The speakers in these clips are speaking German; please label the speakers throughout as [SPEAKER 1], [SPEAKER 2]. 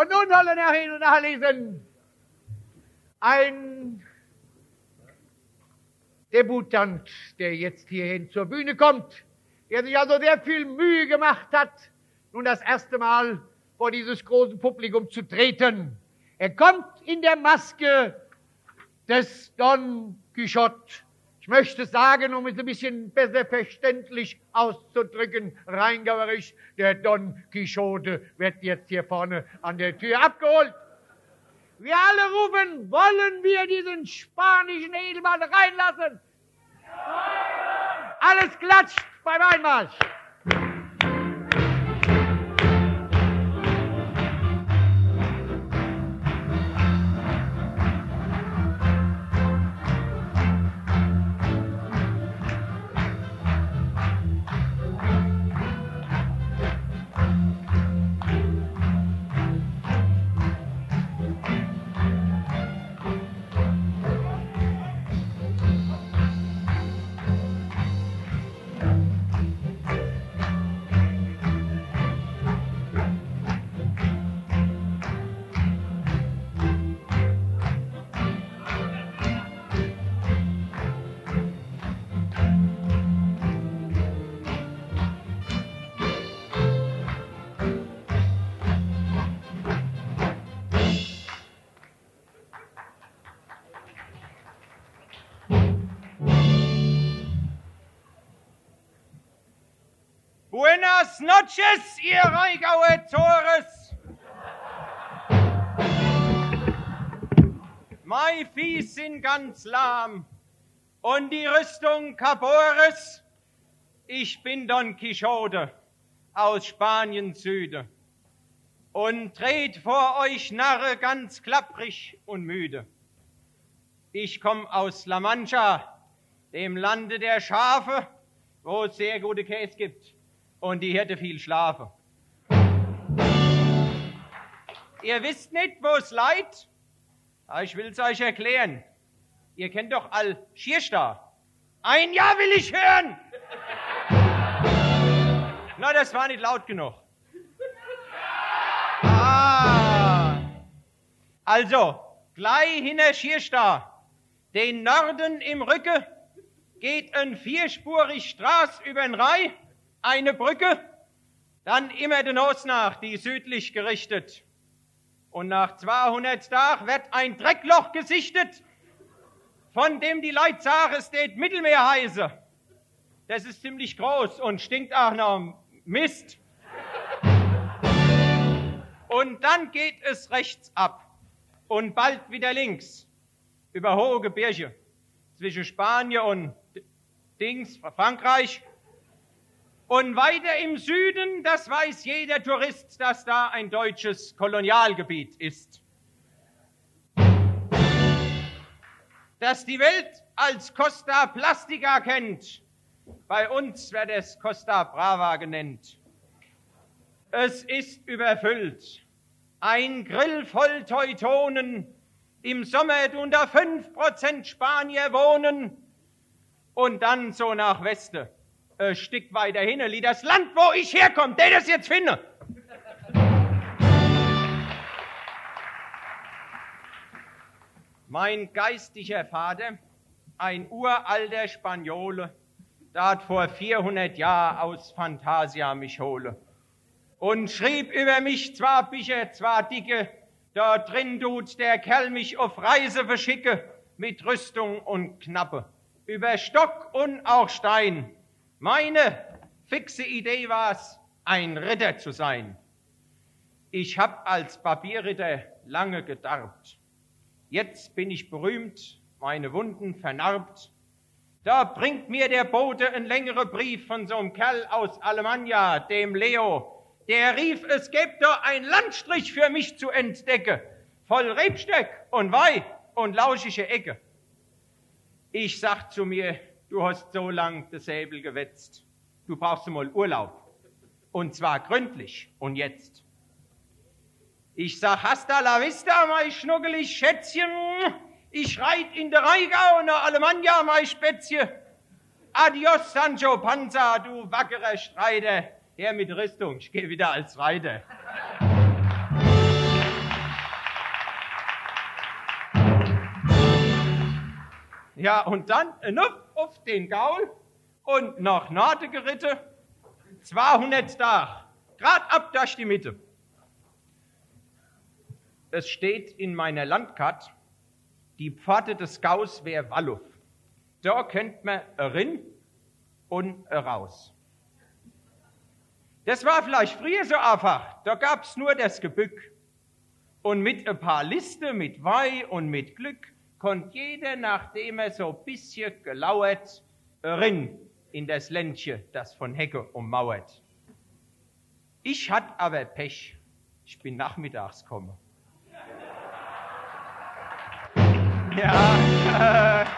[SPEAKER 1] Und nun sollen er und nachlesen. Ein Debutant, der jetzt hierhin zur Bühne kommt, der sich also sehr viel Mühe gemacht hat, nun das erste Mal vor dieses große Publikum zu treten. Er kommt in der Maske des Don Quixote. Ich möchte sagen, um es ein bisschen besser verständlich auszudrücken, reingauerisch, der Don Quixote wird jetzt hier vorne an der Tür abgeholt. Wir alle rufen, wollen wir diesen spanischen Edelmann reinlassen? Alles klatscht beim Einmarsch.
[SPEAKER 2] Buenas noches, ihr Reigauer Tores! Mai Viehs sind ganz lahm und die Rüstung Cabores. Ich bin Don Quixote aus Spanien Süde und tret vor euch Narre ganz klapprig und müde. Ich komm aus La Mancha, dem Lande der Schafe, wo es sehr gute Käse gibt und die Hirte viel schlafen. Ihr wisst nicht, wo es leid? Ich will es euch erklären. Ihr kennt doch all Schierstar. Ein Jahr will ich hören! Na, das war nicht laut genug. Ah. Also, gleich hinter Schierstar, den Norden im Rücken, geht ein vierspurig Straß über den Rai, eine Brücke, dann immer den Os nach, die südlich gerichtet. Und nach 200 Tagen wird ein Dreckloch gesichtet, von dem die Leute sagen, es steht Mittelmeer heiße. Das ist ziemlich groß und stinkt auch nach Mist. Und dann geht es rechts ab und bald wieder links über hohe Gebirge zwischen Spanien und Dings, Frankreich. Und weiter im Süden, das weiß jeder Tourist, dass da ein deutsches Kolonialgebiet ist. Das die Welt als Costa Plastica kennt, bei uns wird es Costa Brava genannt. Es ist überfüllt. Ein Grill voll Teutonen. Im Sommer unter fünf Prozent Spanier wohnen. Und dann so nach Westen, ein Stück weiter hin, das Land, wo ich herkomme, der das jetzt finde. Mein geistiger Vater, ein uralter Spaniole, dat vor 400 Jahren aus Fantasia mich hole und schrieb über mich zwar Bücher, zwar dicke, dort drin tut der Kerl mich auf Reise verschicke mit Rüstung und Knappe, über Stock und auch Stein. Meine fixe Idee war's, ein Ritter zu sein. Ich hab als Barbierritter lange gedarbt. Jetzt bin ich berühmt, meine Wunden vernarbt. Da bringt mir der Bote einen längeren Brief von so einem Kerl aus Alemannia, dem Leo. Der rief, es gäbe da ein Landstrich für mich zu entdecken, voll Rebstöck und Weih und lauschige Ecke. Ich sag zu mir, du hast so lang das Säbel gewetzt. Du brauchst mal Urlaub. Und zwar gründlich. Und jetzt. Ich sag hasta la vista, mein schnuckelig Schätzchen. Ich reit in der Rheingau nach Alemannia, mein Spätzchen. Adios, Sancho Panza, du wackerer Streiter. Her mit Rüstung, ich geh wieder als Reiter. Ja, und dann, äh, auf den Gaul und nach Nade geritten, 200 Tag, grad ab durch die Mitte. Es steht in meiner Landkarte, die Pforte des Gaus wäre Walluff. Da könnt man rein und raus. Das war vielleicht früher so einfach. Da gab's nur das Gebück. Und mit ein paar Liste, mit Weih und mit Glück, konnte jeder, nachdem er so ein bisschen gelauert, rein in das Ländchen, das von Hecke ummauert. Ich hatte aber Pech. Ich bin nachmittags gekommen. Ja.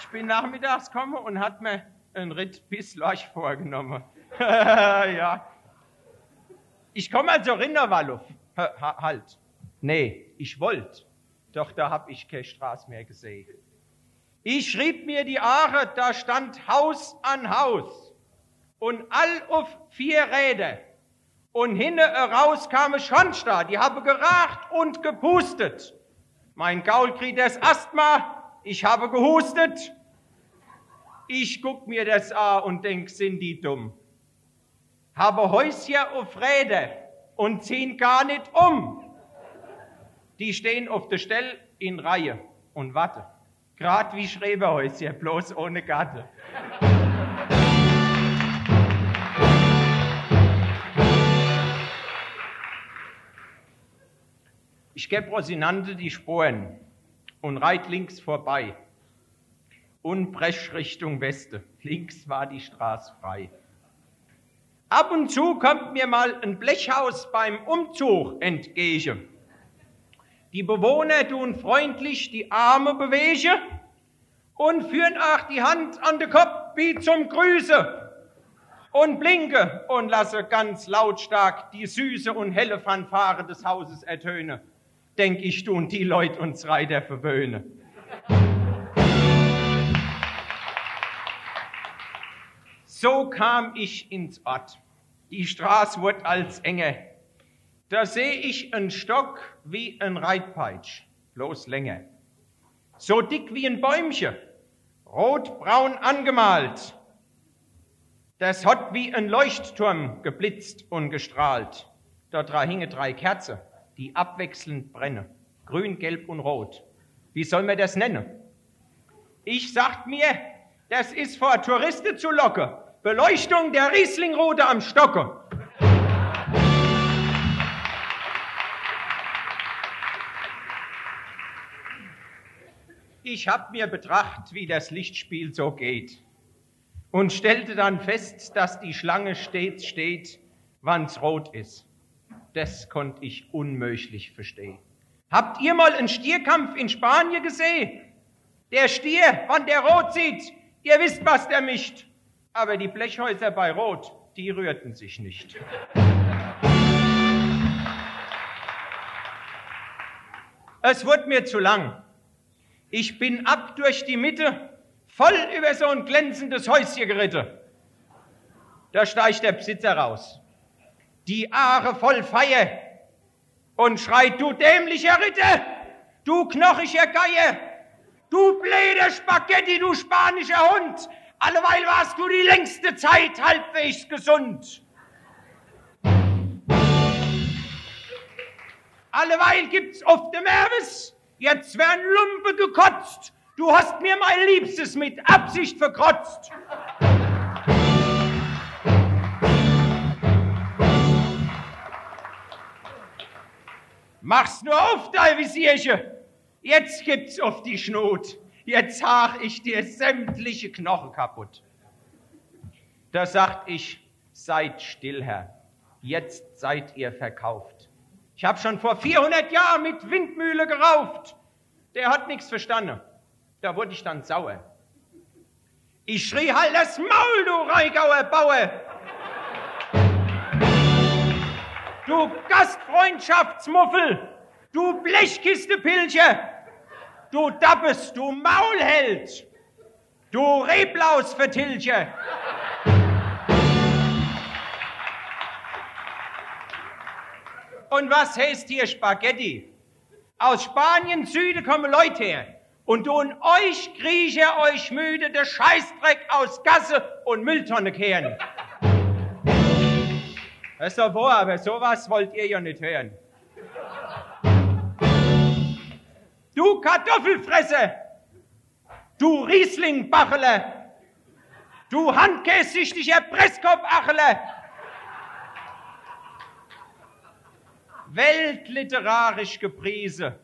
[SPEAKER 2] Ich bin nachmittags gekommen und hat mir einen Ritt bis Lorch vorgenommen. ja. Ich komme also Rinderwalluff. Halt. Nee, ich wollte. Doch da hab ich keine Straße mehr gesehen. Ich schrieb mir die Aare, da stand Haus an Haus und all auf vier Räder. Und hinne raus kam es Schonsta, die habe geracht und gepustet. Mein Gaul kriegt das Asthma, ich habe gehustet. Ich guck mir das an und denk, sind die dumm. Habe Häuschen auf Räder und ziehen gar nicht um. Die stehen auf der Stelle in Reihe und warten. Grad wie Schreberhäuschen, bloß ohne Gatte. Ich geb Rosinante die Sporen und reit links vorbei und bresch Richtung Weste. Links war die Straße frei. Ab und zu kommt mir mal ein Blechhaus beim Umzug entgegen. Die Bewohner tun freundlich die Arme bewegen und führen auch die Hand an den Kopf wie zum Grüße und blinke und lasse ganz lautstark die süße und helle Fanfare des Hauses ertönen denk ich, tun die Leute uns Reiter verwöhnen. So kam ich ins Ort. Die Straße wurde als enge. Da seh ich einen Stock wie ein Reitpeitsch, bloß länger. So dick wie ein Bäumchen, rotbraun angemalt. Das hat wie ein Leuchtturm geblitzt und gestrahlt. Dort hingen drei Kerzen die abwechselnd brennen. Grün, Gelb und Rot. Wie soll man das nennen? Ich sagt mir, das ist vor Touristen zu locken. Beleuchtung der Rieslingrode am Stocke. Ich hab mir betracht, wie das Lichtspiel so geht und stellte dann fest, dass die Schlange stets steht, wann's rot ist das konnte ich unmöglich verstehen. Habt ihr mal einen Stierkampf in Spanien gesehen? Der Stier, wann der rot sieht, ihr wisst, was der mischt. Aber die Blechhäuser bei Rot, die rührten sich nicht. Es wurde mir zu lang. Ich bin ab durch die Mitte, voll über so ein glänzendes Häuschen geritten. Da steigt der Besitzer raus die Aare voll Feier und schreit, du dämlicher Ritter, du knochiger Geier, du blöder Spaghetti, du spanischer Hund, alleweil warst du die längste Zeit halbwegs gesund. Alleweil gibt's oft dem Erbes, jetzt werden Lumpe gekotzt, du hast mir mein Liebstes mit Absicht verkrotzt. Mach's nur auf, dein Visierche. Jetzt gibt's auf die Schnut. Jetzt hach ich dir sämtliche Knochen kaputt. Da sagt ich, seid still, Herr. Jetzt seid ihr verkauft. Ich hab schon vor 400 Jahren mit Windmühle gerauft. Der hat nichts verstanden. Da wurde ich dann sauer. Ich schrie halt das Maul, du Reigauer Bauer. du Gastfreundschaftsmuffel, du Blechkistepilcher, du Dappes, du Maulheld, du Reblausvertilcher. Und was heißt hier Spaghetti? Aus Spanien Süden kommen Leute her. Und tun euch Griecher euch müde, der Scheißdreck aus Gasse und Mülltonne kehren. Das ist doch wahr, aber sowas wollt ihr ja nicht hören. Du Kartoffelfresse! Du Rieslingbachele! Du handkässüchtiger Presskopfachele! Weltliterarisch gepriesen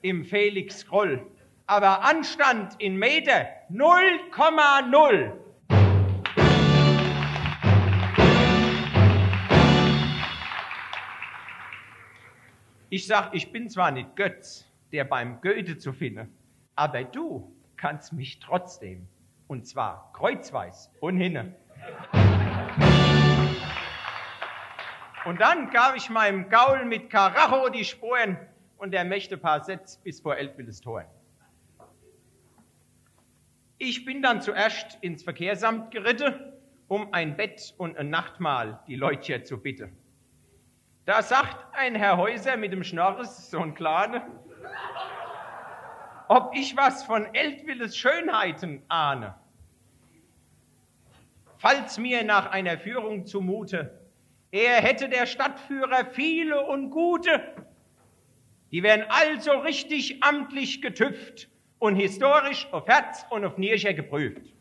[SPEAKER 2] im Felix Groll, aber Anstand in Meter 0,0. Ich sag, ich bin zwar nicht Götz, der beim Goethe zu finden, aber du kannst mich trotzdem. Und zwar kreuzweis und hinne. Und dann gab ich meinem Gaul mit Karacho die Spuren und der möchte paar Sätze bis vor Eltwilles Tor. Ich bin dann zuerst ins Verkehrsamt geritten, um ein Bett und ein Nachtmahl die Leute zu bitten. Da sagt ein Herr Häuser mit dem Schnorres, so ein Kleiner, ob ich was von Eltwilles Schönheiten ahne. Falls mir nach einer Führung zumute, er hätte der Stadtführer viele und gute, die werden also richtig amtlich getüpft und historisch auf Herz und auf Nierche geprüft.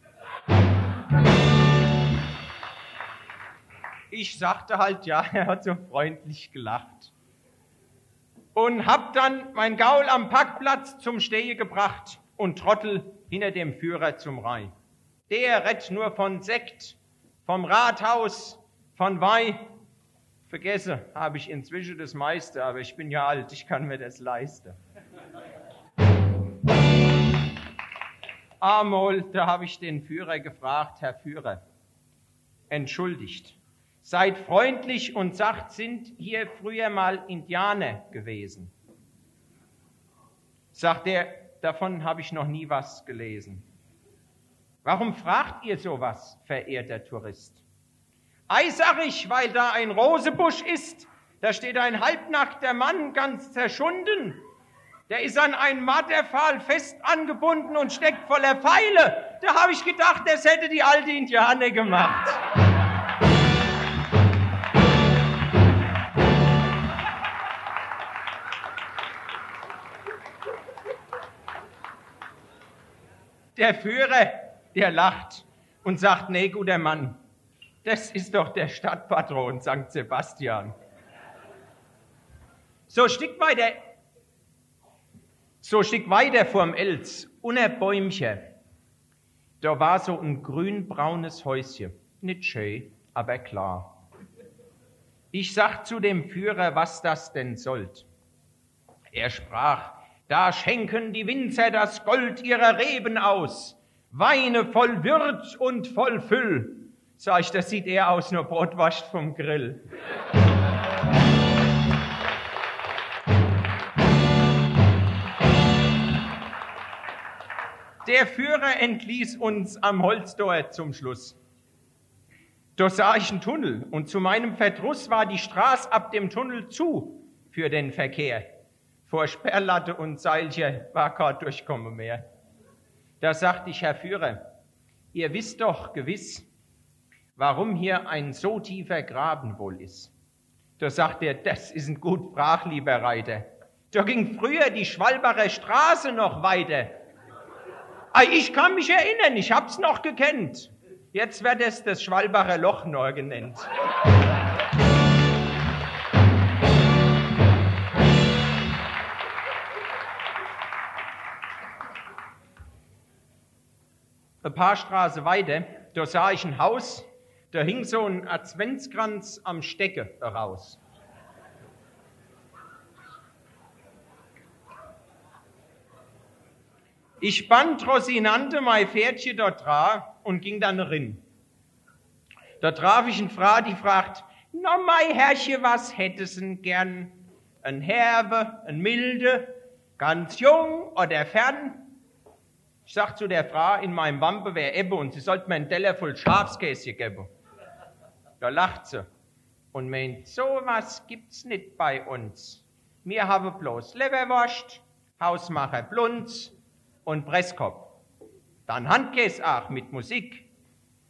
[SPEAKER 2] Ich sagte halt, ja, er hat so freundlich gelacht. Und hab dann mein Gaul am Parkplatz zum Stehe gebracht und Trottel hinter dem Führer zum Rhein. Der rett nur von Sekt, vom Rathaus, von Weih Vergesse habe ich inzwischen das meiste, aber ich bin ja alt, ich kann mir das leisten. Amol, da habe ich den Führer gefragt, Herr Führer, entschuldigt, seid freundlich und sagt, sind hier früher mal Indianer gewesen? Sagt er, davon habe ich noch nie was gelesen. Warum fragt ihr sowas, verehrter Tourist? Ei, sag ich, weil da ein Rosebusch ist, da steht ein halbnackter Mann ganz zerschunden. Der ist an einen Matterpfahl fest angebunden und steckt voller Pfeile. Da habe ich gedacht, das hätte die alte Indianer gemacht. Der Führer, der lacht und sagt, nee, guter Mann, das ist doch der Stadtpatron St. Sebastian. So Stück weiter, so Stück weiter vorm Elz, unter Bäumchen, da war so ein grünbraunes Häuschen. Nicht schön, aber klar. Ich sag zu dem Führer, was das denn sollt. Er sprach, da schenken die Winzer das Gold ihrer Reben aus, Weine voll Würz und voll Füll, Sag ich, das sieht eher aus, nur Brot wascht vom Grill. Der Führer entließ uns am Holzdor zum Schluss. Dort sah ich einen Tunnel und zu meinem Verdruss war die Straße ab dem Tunnel zu für den Verkehr. Vor Sperrlatte und Seilchen war kein Durchkommen mehr. Da sagte ich, Herr Führer, ihr wisst doch gewiss, warum hier ein so tiefer Graben wohl ist. Da sagt er, das ist ein gut Brach, lieber Reiter. Da ging früher die Schwalbacher Straße noch weiter. Ich kann mich erinnern, ich hab's noch gekannt. Jetzt wird es das Schwalbacher Loch neu genannt. Ein paar Straßen weiter, da sah ich ein Haus, da hing so ein Adventskranz am Stecke raus. Ich band Rosinante mein Pferdchen dort dran und ging dann rin. Da traf ich eine Frau, die fragt, na mei Herrche, was hättest du gern? Ein Herbe, ein Milde, ganz jung oder fern? Ich sag zu der Frau, in meinem Wampe wäre Ebbe und sie sollte mir einen Teller voll Schafskäse geben. Da lacht sie und meint, sowas gibt's nicht bei uns. Wir haben bloß Leberwurst, Hausmacher Blunz und Presskopf. Dann Handkäse auch mit Musik.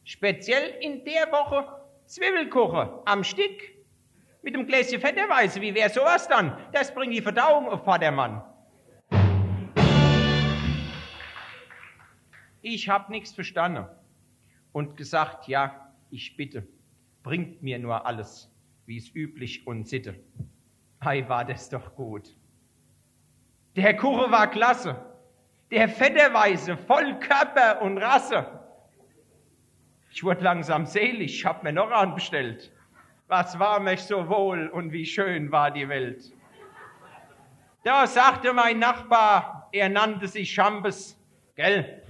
[SPEAKER 2] Speziell in der Woche Zwiebelkuchen am Stick mit dem Gläschen Fetterweise. Wie wäre sowas dann? Das bringt die Verdauung auf Vatermann. Ich hab nichts verstanden und gesagt, ja, ich bitte, bringt mir nur alles, wie es üblich und Sitte. Ei, war das doch gut. Der Kuchen war klasse, der Fetterweise, voll Körper und Rasse. Ich wurde langsam selig, hab mir noch anbestellt. Was war mich so wohl und wie schön war die Welt. Da sagte mein Nachbar, er nannte sich Schambes, gell,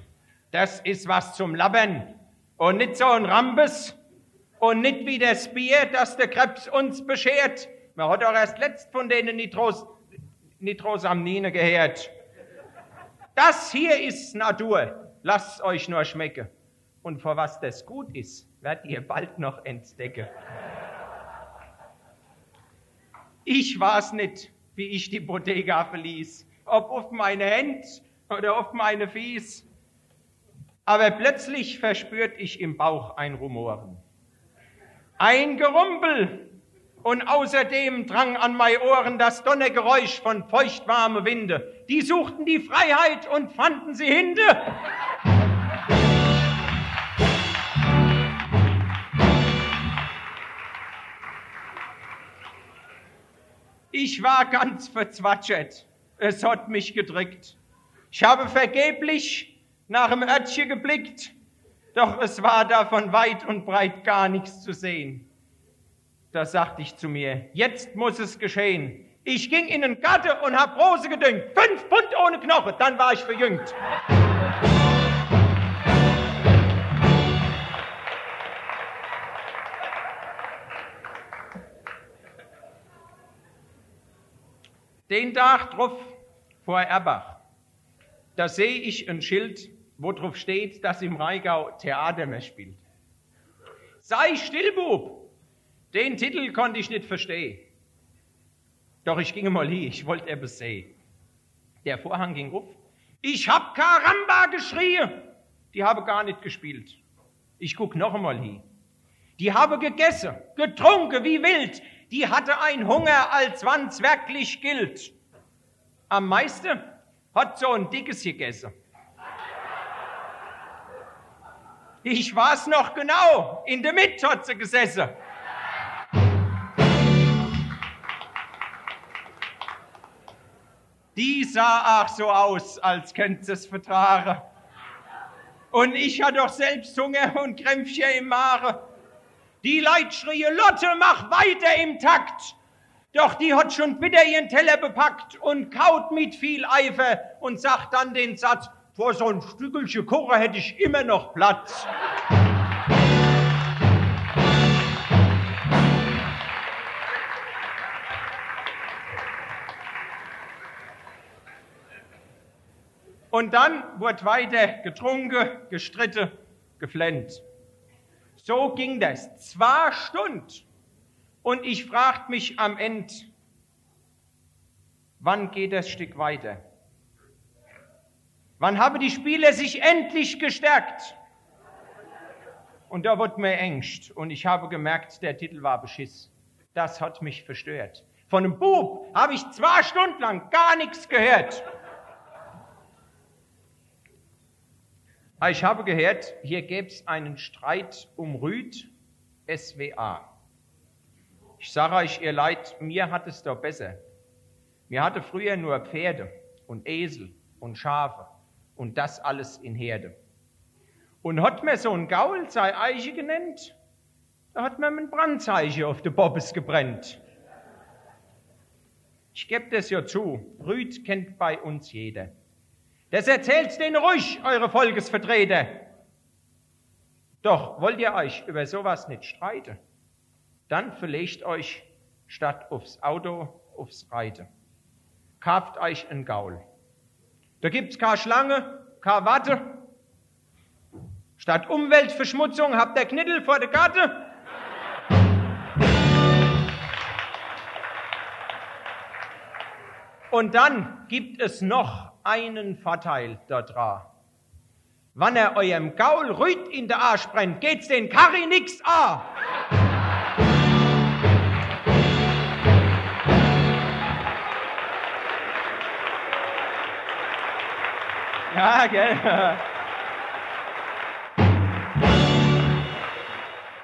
[SPEAKER 2] das ist was zum Labbern und nicht so ein Rambes und nicht wie das Bier, das der Krebs uns beschert. Man hat auch erst letzt von denen Nitros, Nitrosamnine gehört. Das hier ist Natur, lasst euch nur schmecken. Und vor was das gut ist, werdet ihr bald noch entdecken. Ich weiß nicht, wie ich die Bodega verließ, ob auf meine Hände oder auf meine Fies aber plötzlich verspürt ich im Bauch ein Rumoren. Ein Gerumpel und außerdem drang an meine Ohren das Donnergeräusch von feuchtwarme Winde. Die suchten die Freiheit und fanden sie hinde. Ich war ganz verzwatschert. Es hat mich gedrückt. Ich habe vergeblich nach dem Örtchen geblickt, doch es war davon weit und breit gar nichts zu sehen. Da sagte ich zu mir, jetzt muss es geschehen. Ich ging in den Garten und hab Rose gedüngt. Fünf Pfund ohne Knochen, dann war ich verjüngt. Den Tag drauf vor Erbach, da sehe ich ein Schild wo drauf steht, dass im Rheingau Theater mehr spielt. Sei still, Bub! Den Titel konnte ich nicht verstehen. Doch ich ging mal hin, ich wollte etwas sehen. Der Vorhang ging ruf. Ich hab Karamba geschrien. Die habe gar nicht gespielt. Ich guck noch einmal hin. Die habe gegessen, getrunken wie wild. Die hatte ein Hunger, als wann's wirklich gilt. Am meisten hat so ein dickes gegessen. Ich weiß noch genau, in der Mitte hat sie gesessen. Die sah auch so aus, als könnte sie es vertragen. Und ich hatte doch selbst Hunger und Krämpfchen im Mare. Die Leid schrie, Lotte, mach weiter im Takt. Doch die hat schon bitter ihren Teller bepackt und kaut mit viel Eifer und sagt dann den Satz, vor so ein Stückelchen Kuchen hätte ich immer noch Platz. Und dann wurde weiter getrunken, gestritten, geflennt. So ging das. Zwei Stunden. Und ich fragte mich am Ende, wann geht das Stück weiter? Wann haben die Spieler sich endlich gestärkt? Und da wurde mir Ängst und ich habe gemerkt, der Titel war Beschiss. Das hat mich verstört. Von einem Bub habe ich zwei Stunden lang gar nichts gehört. Ich habe gehört, hier gäbe es einen Streit um Rüd, SWA. Ich sage euch, ihr Leid, mir hat es doch besser. Mir hatte früher nur Pferde und Esel und Schafe und das alles in Herde. Und hat mir so ein Gaul sei Eiche genannt, da hat man ein Brandzeichen auf de Bobbes gebrennt. Ich geb das ja zu, Rüd kennt bei uns jeder. Das erzählt den ruhig, eure Volkesvertreter. Doch wollt ihr euch über sowas nicht streiten, dann verlegt euch statt aufs Auto aufs Reiten. Kauft euch ein Gaul. Da gibt's keine Schlange, keine Watte. Statt Umweltverschmutzung habt ihr Knittel vor der Karte. Und dann gibt es noch einen Vorteil daran. Wann er eurem Gaul Rüt in der Arsch brennt, geht's den Karri nix an. Ja, gell?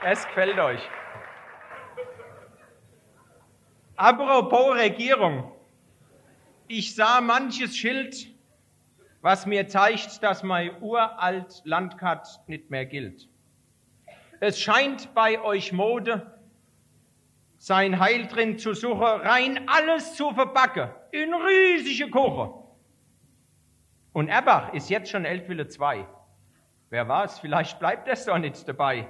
[SPEAKER 2] Es gefällt euch. Apropos Regierung. Ich sah manches Schild, was mir zeigt, dass mein uralt Landkart nicht mehr gilt. Es scheint bei euch Mode, sein Heil drin zu suchen, rein alles zu verbacken, in riesige Kuche. Und Erbach ist jetzt schon Eltville 2. Wer weiß, vielleicht bleibt es doch nicht dabei.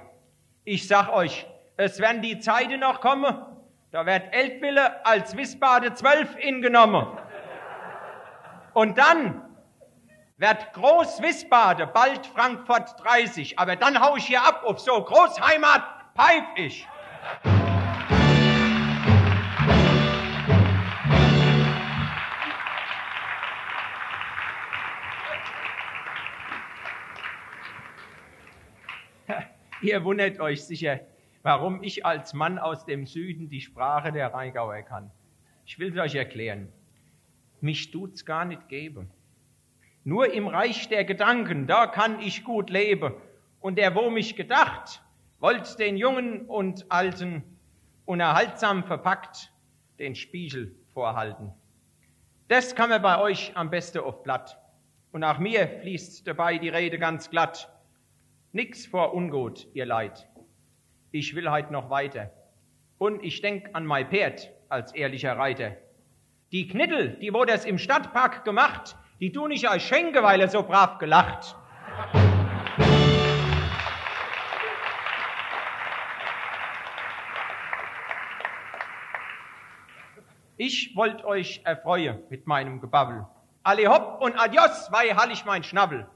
[SPEAKER 2] Ich sag euch, es werden die Zeiten noch kommen, da wird Eltville als Wiesbade 12 ingenommen. Und dann wird Groß Wiesbade bald Frankfurt 30. Aber dann hau ich hier ab auf so Großheimat pfeif ich. Ihr wundert euch sicher, warum ich als Mann aus dem Süden die Sprache der Rheingauer kann. Ich will es euch erklären. Mich tut's gar nicht geben. Nur im Reich der Gedanken, da kann ich gut leben. Und der, wo mich gedacht, wollt den Jungen und Alten unerhaltsam verpackt den Spiegel vorhalten. Das kann man bei euch am besten auf Blatt. Und nach mir fließt dabei die Rede ganz glatt. Nix vor Ungut, ihr Leid. Ich will heut noch weiter. Und ich denk an mein Pferd als ehrlicher Reiter. Die Knittel, die wo das im Stadtpark gemacht, die du nicht als schenke, weil er so brav gelacht. Ich wollt euch erfreuen mit meinem Gebabbel. Alle hopp und adios, weil hall ich mein Schnabel.